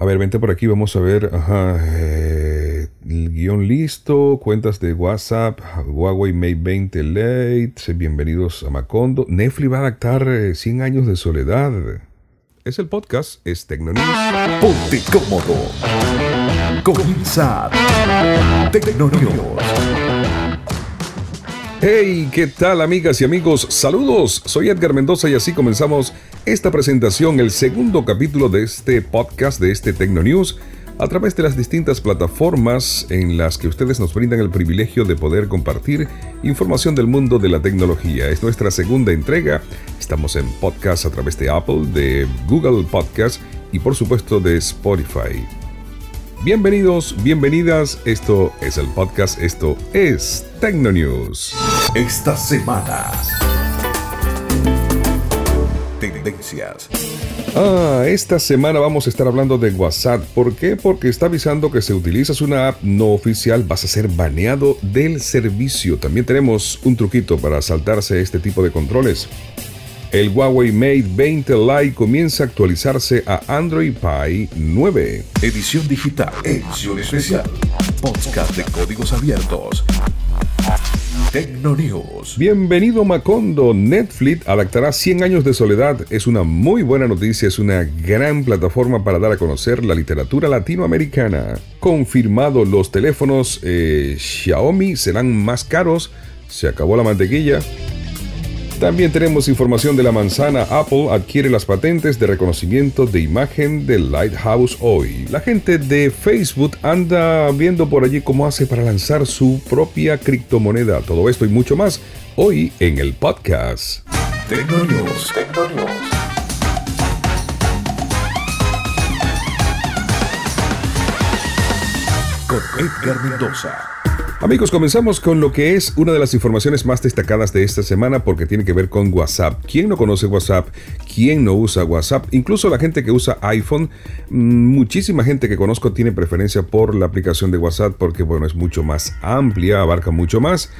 A ver, vente por aquí, vamos a ver. Eh, el guion listo, cuentas de WhatsApp, Huawei Mate 20 Lite. Bienvenidos a Macondo. Netflix va a adaptar eh, 100 años de soledad. Es el podcast, es Tecnonews. Ponte cómodo. Comienza Tecnonews. Hey, ¿qué tal amigas y amigos? Saludos, soy Edgar Mendoza y así comenzamos esta presentación, el segundo capítulo de este podcast, de este Tecnonews, a través de las distintas plataformas en las que ustedes nos brindan el privilegio de poder compartir información del mundo de la tecnología. Es nuestra segunda entrega, estamos en podcast a través de Apple, de Google Podcast y por supuesto de Spotify. Bienvenidos, bienvenidas, esto es el podcast, esto es Tecnonews. Esta semana. Tendencias. Ah, esta semana vamos a estar hablando de WhatsApp. ¿Por qué? Porque está avisando que si utilizas una app no oficial vas a ser baneado del servicio. También tenemos un truquito para saltarse este tipo de controles. El Huawei Mate 20 Lite comienza a actualizarse a Android Pie 9. Edición digital. Edición especial. Podcast de códigos abiertos. Tecnonews. Bienvenido Macondo. Netflix adaptará 100 años de soledad. Es una muy buena noticia, es una gran plataforma para dar a conocer la literatura latinoamericana. Confirmado, los teléfonos eh, Xiaomi serán más caros. Se acabó la mantequilla. También tenemos información de la manzana. Apple adquiere las patentes de reconocimiento de imagen de Lighthouse hoy. La gente de Facebook anda viendo por allí cómo hace para lanzar su propia criptomoneda. Todo esto y mucho más hoy en el podcast. Con Edgar Mendoza. Amigos, comenzamos con lo que es una de las informaciones más destacadas de esta semana porque tiene que ver con WhatsApp. ¿Quién no conoce WhatsApp? ¿Quién no usa WhatsApp? Incluso la gente que usa iPhone, muchísima gente que conozco tiene preferencia por la aplicación de WhatsApp porque, bueno, es mucho más amplia, abarca mucho más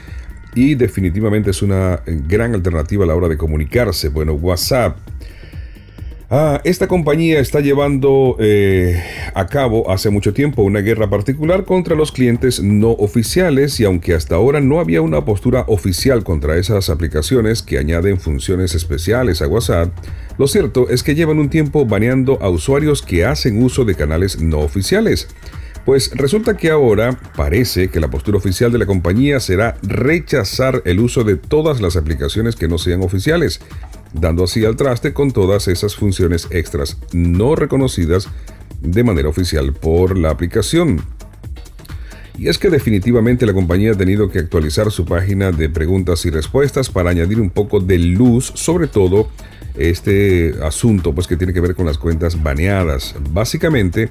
y definitivamente es una gran alternativa a la hora de comunicarse. Bueno, WhatsApp. Ah, esta compañía está llevando eh, a cabo hace mucho tiempo una guerra particular contra los clientes no oficiales y aunque hasta ahora no había una postura oficial contra esas aplicaciones que añaden funciones especiales a WhatsApp, lo cierto es que llevan un tiempo baneando a usuarios que hacen uso de canales no oficiales. Pues resulta que ahora parece que la postura oficial de la compañía será rechazar el uso de todas las aplicaciones que no sean oficiales, dando así al traste con todas esas funciones extras no reconocidas de manera oficial por la aplicación. Y es que definitivamente la compañía ha tenido que actualizar su página de preguntas y respuestas para añadir un poco de luz, sobre todo este asunto pues que tiene que ver con las cuentas baneadas. Básicamente,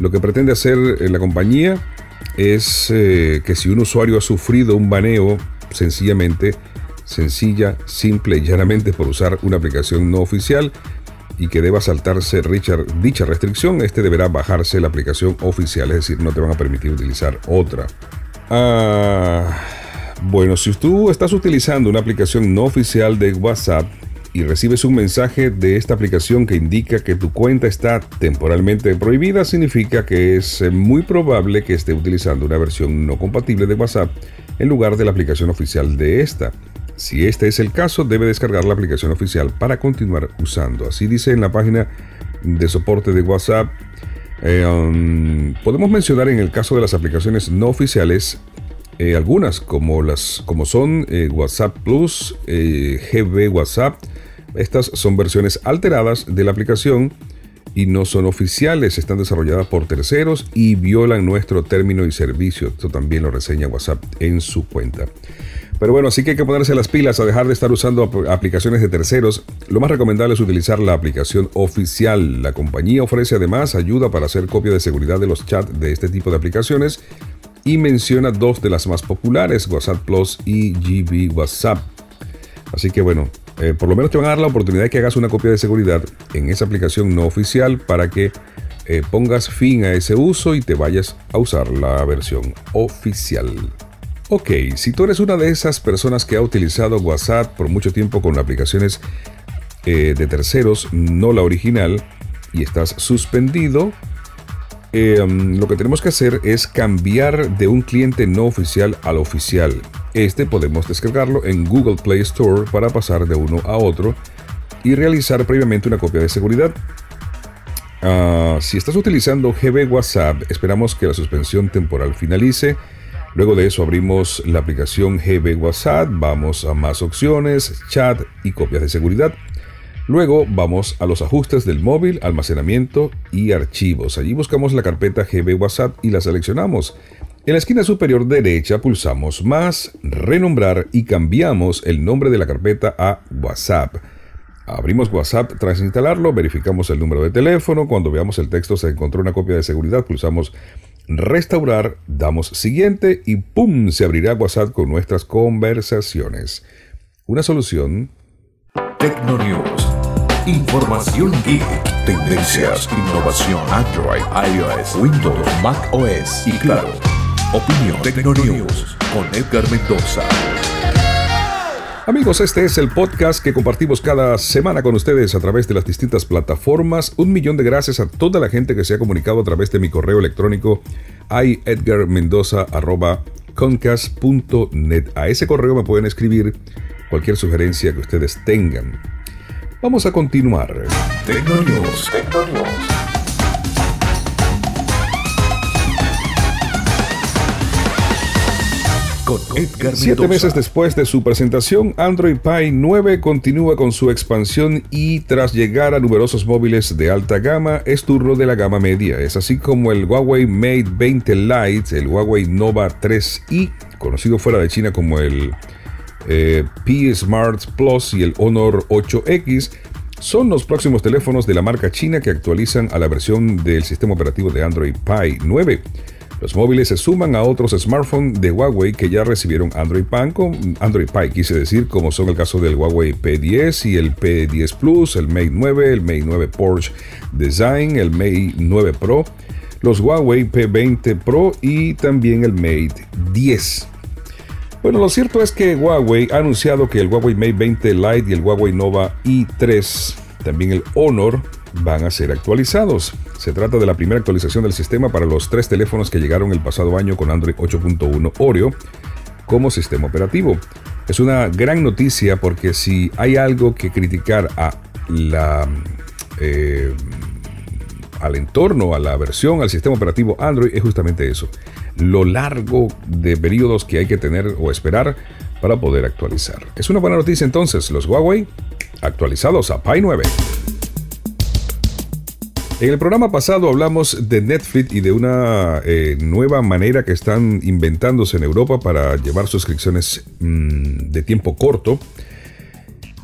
lo que pretende hacer la compañía es eh, que si un usuario ha sufrido un baneo, sencillamente, sencilla, simple y llanamente por usar una aplicación no oficial y que deba saltarse Richard, dicha restricción, este deberá bajarse la aplicación oficial, es decir, no te van a permitir utilizar otra. Ah, bueno, si tú estás utilizando una aplicación no oficial de WhatsApp, y recibes un mensaje de esta aplicación que indica que tu cuenta está temporalmente prohibida, significa que es muy probable que esté utilizando una versión no compatible de WhatsApp en lugar de la aplicación oficial de esta. Si este es el caso, debe descargar la aplicación oficial para continuar usando. Así dice en la página de soporte de WhatsApp. Eh, um, podemos mencionar en el caso de las aplicaciones no oficiales eh, algunas como las como son eh, WhatsApp Plus, GB WhatsApp. Estas son versiones alteradas de la aplicación y no son oficiales, están desarrolladas por terceros y violan nuestro término y servicio. Esto también lo reseña WhatsApp en su cuenta. Pero bueno, así que hay que ponerse las pilas a dejar de estar usando ap- aplicaciones de terceros. Lo más recomendable es utilizar la aplicación oficial. La compañía ofrece además ayuda para hacer copia de seguridad de los chats de este tipo de aplicaciones y menciona dos de las más populares, WhatsApp Plus y GB WhatsApp. Así que bueno, eh, por lo menos te van a dar la oportunidad de que hagas una copia de seguridad en esa aplicación no oficial para que eh, pongas fin a ese uso y te vayas a usar la versión oficial. Ok, si tú eres una de esas personas que ha utilizado WhatsApp por mucho tiempo con aplicaciones eh, de terceros, no la original, y estás suspendido, um, lo que tenemos que hacer es cambiar de un cliente no oficial al oficial. Este podemos descargarlo en Google Play Store para pasar de uno a otro y realizar previamente una copia de seguridad. Ah, si estás utilizando GB WhatsApp, esperamos que la suspensión temporal finalice. Luego de eso abrimos la aplicación GB WhatsApp, vamos a más opciones, chat y copias de seguridad. Luego vamos a los ajustes del móvil, almacenamiento y archivos. Allí buscamos la carpeta GB WhatsApp y la seleccionamos. En la esquina superior derecha pulsamos más, renombrar y cambiamos el nombre de la carpeta a WhatsApp. Abrimos WhatsApp tras instalarlo, verificamos el número de teléfono, cuando veamos el texto se encontró una copia de seguridad, pulsamos restaurar, damos siguiente y ¡pum! se abrirá WhatsApp con nuestras conversaciones. Una solución. Tecnonews. Información geek. Tendencias, innovación, Android, iOS, Windows, Mac OS y claro, opinión Tecnonews con Edgar Mendoza. Amigos, este es el podcast que compartimos cada semana con ustedes a través de las distintas plataformas. Un millón de gracias a toda la gente que se ha comunicado a través de mi correo electrónico iedgarmendoza.concast.net. A ese correo me pueden escribir cualquier sugerencia que ustedes tengan. Vamos a continuar. Tecnonews. Con Edgar Siete Mendoza. meses después de su presentación, Android Pie 9 continúa con su expansión y tras llegar a numerosos móviles de alta gama, es turno de la gama media. Es así como el Huawei Mate 20 Lite, el Huawei Nova 3i, conocido fuera de China como el eh, P Smart Plus y el Honor 8X, son los próximos teléfonos de la marca china que actualizan a la versión del sistema operativo de Android Pie 9. Los móviles se suman a otros smartphones de Huawei que ya recibieron Android Pie, con- Android Pie, quise decir, como son el caso del Huawei P10 y el P10 Plus, el Mate 9, el Mate 9 Porsche Design, el Mate 9 Pro, los Huawei P20 Pro y también el Mate 10. Bueno, lo cierto es que Huawei ha anunciado que el Huawei Mate 20 Lite y el Huawei Nova i3, también el Honor, van a ser actualizados. Se trata de la primera actualización del sistema para los tres teléfonos que llegaron el pasado año con Android 8.1 Oreo como sistema operativo. Es una gran noticia porque si hay algo que criticar a la eh, al entorno, a la versión, al sistema operativo Android es justamente eso. Lo largo de periodos que hay que tener o esperar para poder actualizar. Es una buena noticia entonces, los Huawei actualizados a Pi 9. En el programa pasado hablamos de Netflix y de una eh, nueva manera que están inventándose en Europa para llevar suscripciones mm, de tiempo corto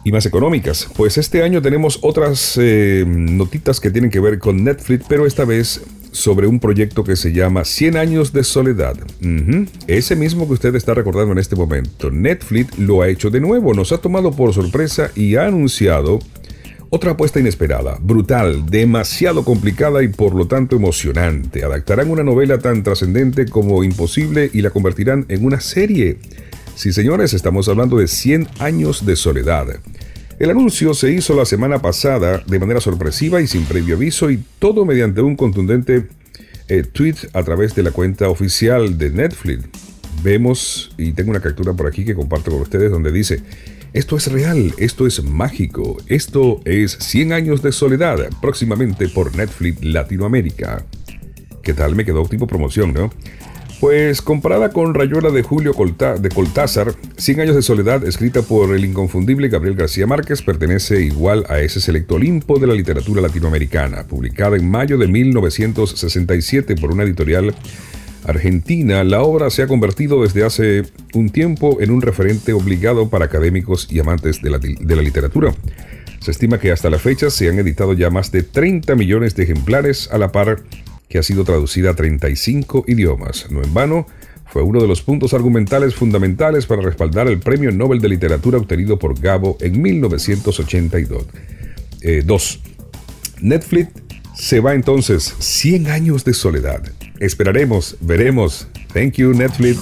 y más económicas. Pues este año tenemos otras eh, notitas que tienen que ver con Netflix, pero esta vez sobre un proyecto que se llama 100 años de soledad. Ese mismo que usted está recordando en este momento. Netflix lo ha hecho de nuevo, nos ha tomado por sorpresa y ha anunciado otra apuesta inesperada, brutal, demasiado complicada y por lo tanto emocionante. Adaptarán una novela tan trascendente como imposible y la convertirán en una serie. Sí, señores, estamos hablando de 100 años de soledad. El anuncio se hizo la semana pasada de manera sorpresiva y sin previo aviso y todo mediante un contundente eh, tweet a través de la cuenta oficial de Netflix. Vemos, y tengo una captura por aquí que comparto con ustedes donde dice, esto es real, esto es mágico, esto es 100 años de soledad, próximamente por Netflix Latinoamérica. ¿Qué tal? Me quedó tipo promoción, ¿no? Pues comparada con Rayuela de Julio Colta- de Cortázar, 100 años de soledad, escrita por el inconfundible Gabriel García Márquez, pertenece igual a ese selecto Olimpo de la literatura latinoamericana, publicada en mayo de 1967 por una editorial argentina, la obra se ha convertido desde hace un tiempo en un referente obligado para académicos y amantes de la, de la literatura. Se estima que hasta la fecha se han editado ya más de 30 millones de ejemplares a la par que ha sido traducida a 35 idiomas. No en vano, fue uno de los puntos argumentales fundamentales para respaldar el Premio Nobel de Literatura obtenido por Gabo en 1982. Eh. Netflix se va entonces 100 años de soledad. Esperaremos, veremos. Thank you, Netflix.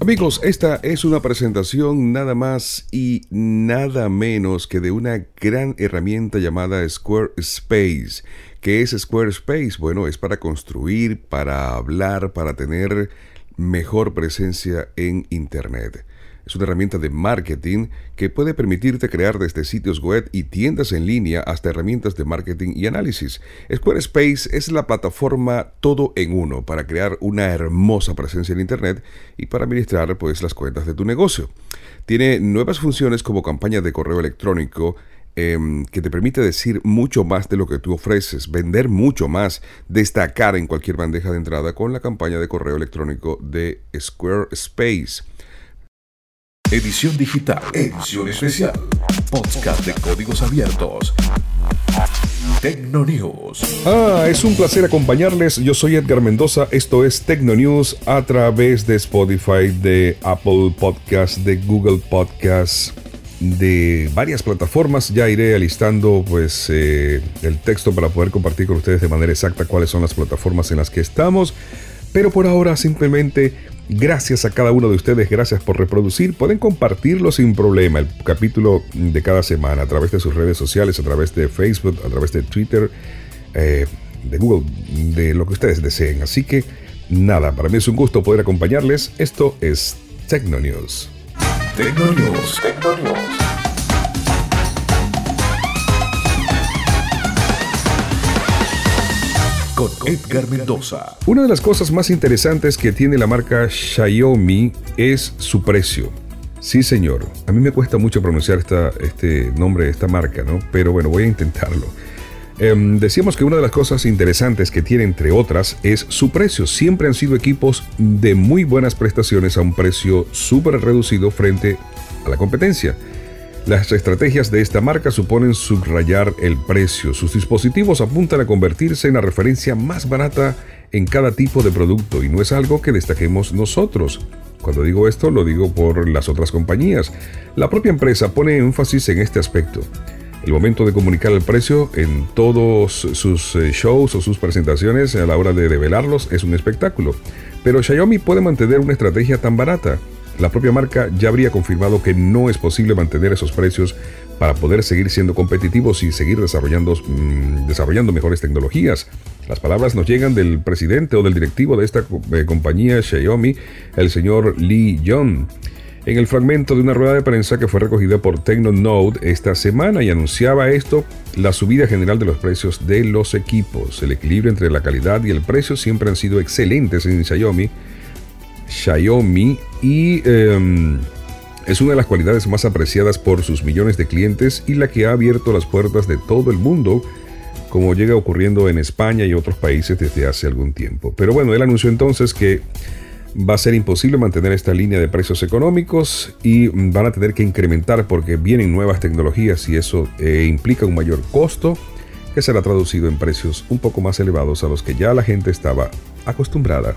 Amigos, esta es una presentación nada más y nada menos que de una gran herramienta llamada Squarespace. ¿Qué es Squarespace? Bueno, es para construir, para hablar, para tener mejor presencia en Internet. Es una herramienta de marketing que puede permitirte crear desde sitios web y tiendas en línea hasta herramientas de marketing y análisis. Squarespace es la plataforma todo en uno para crear una hermosa presencia en Internet y para administrar pues, las cuentas de tu negocio. Tiene nuevas funciones como campaña de correo electrónico, em, que te permite decir mucho más de lo que tú ofreces, vender mucho más, destacar en cualquier bandeja de entrada con la campaña de correo electrónico de Squarespace. Edición digital. Edición especial. Podcast de códigos abiertos. Tecno News. Ah, es un placer acompañarles. Yo soy Edgar Mendoza. Esto es Tecno News a través de Spotify, de Apple Podcast, de Google Podcast, de varias plataformas. Ya iré alistando pues eh, el texto para poder compartir con ustedes de manera exacta cuáles son las plataformas en las que estamos. Pero por ahora simplemente Gracias a cada uno de ustedes, gracias por reproducir. Pueden compartirlo sin problema, el capítulo de cada semana, a través de sus redes sociales, a través de Facebook, a través de Twitter, eh, de Google, de lo que ustedes deseen. Así que nada, para mí es un gusto poder acompañarles. Esto es Tecno News. Tecno News. Tecno News. Edgar Mendoza. Una de las cosas más interesantes que tiene la marca Xiaomi es su precio. Sí, señor. A mí me cuesta mucho pronunciar este nombre de esta marca, ¿no? Pero bueno, voy a intentarlo. Em, decíamos que una de las cosas interesantes que tiene, entre otras, es su precio. Siempre han sido equipos de muy buenas prestaciones a un precio súper reducido frente a la competencia. Las estrategias de esta marca suponen subrayar el precio. Sus dispositivos apuntan a convertirse en la referencia más barata en cada tipo de producto y no es algo que destaquemos nosotros. Cuando digo esto lo digo por las otras compañías. La propia empresa pone énfasis en este aspecto. El momento de comunicar el precio en todos sus eh, shows o sus presentaciones a la hora de develarlos es un espectáculo. Pero Xiaomi puede mantener una estrategia tan barata la propia marca ya habría confirmado que no es posible mantener esos precios para poder seguir siendo competitivos y seguir desarrollando, mm, desarrollando mejores tecnologías. Las palabras nos llegan del presidente o del directivo de esta eh, compañía Xiaomi, el señor Lee Jong. En el fragmento de una rueda de prensa que fue recogida por TechnoNode esta semana y anunciaba esto, la subida general de los precios de los equipos. El equilibrio entre la calidad y el precio siempre han sido excelentes en Xiaomi Xiaomi y em, es una de las cualidades más apreciadas por sus millones de clientes y la que ha abierto las puertas de todo el mundo, como llega ocurriendo en España y otros países desde hace algún tiempo. Pero bueno, él anunció entonces que va a ser imposible mantener esta línea de precios económicos y van a tener que incrementar porque vienen nuevas tecnologías y eso eh, implica un mayor costo que será traducido en precios un poco más elevados a los que ya la gente estaba acostumbrada.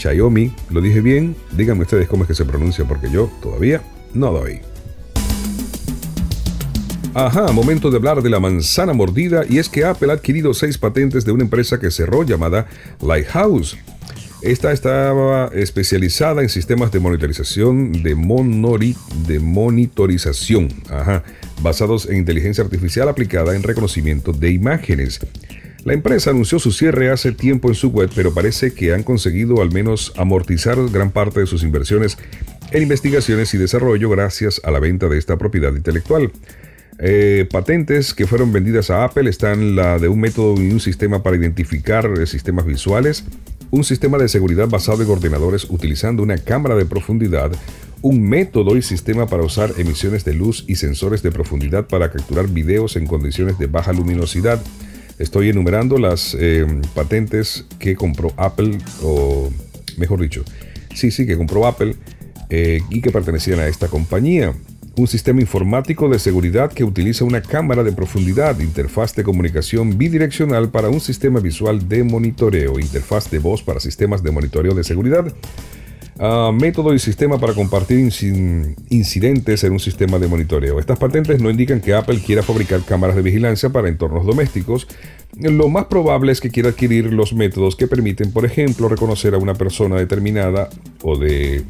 Xiaomi, ¿lo dije bien? Díganme ustedes cómo es que se pronuncia porque yo todavía no doy. Ajá, momento de hablar de la manzana mordida y es que Apple ha adquirido seis patentes de una empresa que cerró llamada Lighthouse. Esta estaba especializada en sistemas de monitorización de, monori, de monitorización, ajá, basados en inteligencia artificial aplicada en reconocimiento de imágenes. La empresa anunció su cierre hace tiempo en su web, pero parece que han conseguido al menos amortizar gran parte de sus inversiones en investigaciones y desarrollo gracias a la venta de esta propiedad intelectual. Eh, patentes que fueron vendidas a Apple están la de un método y un sistema para identificar eh, sistemas visuales, un sistema de seguridad basado en ordenadores utilizando una cámara de profundidad, un método y sistema para usar emisiones de luz y sensores de profundidad para capturar videos en condiciones de baja luminosidad, Estoy enumerando las eh, patentes que compró Apple, o mejor dicho, sí, sí, que compró Apple eh, y que pertenecían a esta compañía. Un sistema informático de seguridad que utiliza una cámara de profundidad, interfaz de comunicación bidireccional para un sistema visual de monitoreo, interfaz de voz para sistemas de monitoreo de seguridad, Ah, método y sistema para compartir incidentes en un sistema de monitoreo. Estas patentes no indican que Apple quiera fabricar cámaras de vigilancia para entornos domésticos, lo más probable es que quiera adquirir los métodos que permiten, por ejemplo, reconocer a una persona determinada o, de,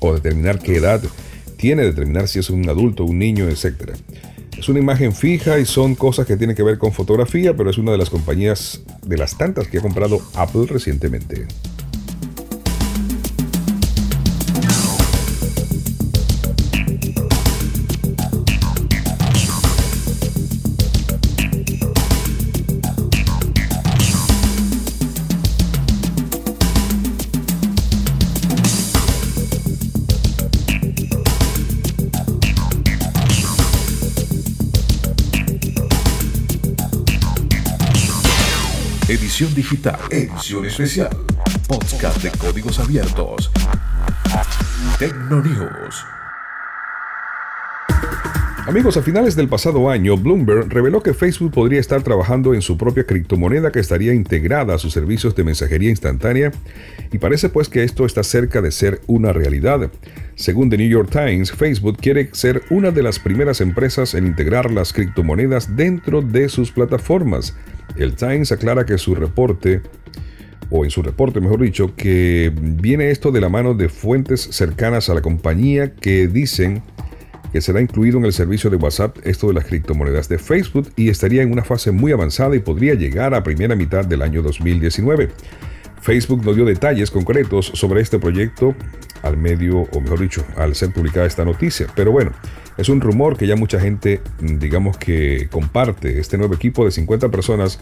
o determinar qué edad tiene, determinar si es un adulto, un niño, etc. Es una imagen fija y son cosas que tienen que ver con fotografía, pero es una de las compañías de las tantas que ha comprado Apple recientemente. Edición digital. Edición especial. Podcast de códigos abiertos. Tecnonews. Amigos, a finales del pasado año, Bloomberg reveló que Facebook podría estar trabajando en su propia criptomoneda que estaría integrada a sus servicios de mensajería instantánea y parece pues que esto está cerca de ser una realidad. Según The New York Times, Facebook quiere ser una de las primeras empresas en integrar las criptomonedas dentro de sus plataformas. El Times aclara que su reporte o en su reporte, mejor dicho, que viene esto de la mano de fuentes cercanas a la compañía que dicen que será incluido en el servicio de WhatsApp esto de las criptomonedas de Facebook y estaría en una fase muy avanzada y podría llegar a primera mitad del año 2019. Facebook no dio detalles concretos sobre este proyecto al medio, o mejor dicho, al ser publicada esta noticia, pero bueno, es un rumor que ya mucha gente, digamos que comparte este nuevo equipo de 50 personas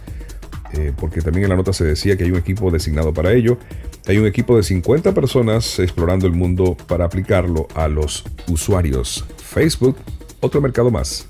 eh, porque también en la nota se decía que hay un equipo designado para ello. Hay un equipo de 50 personas explorando el mundo para aplicarlo a los usuarios. Facebook, otro mercado más.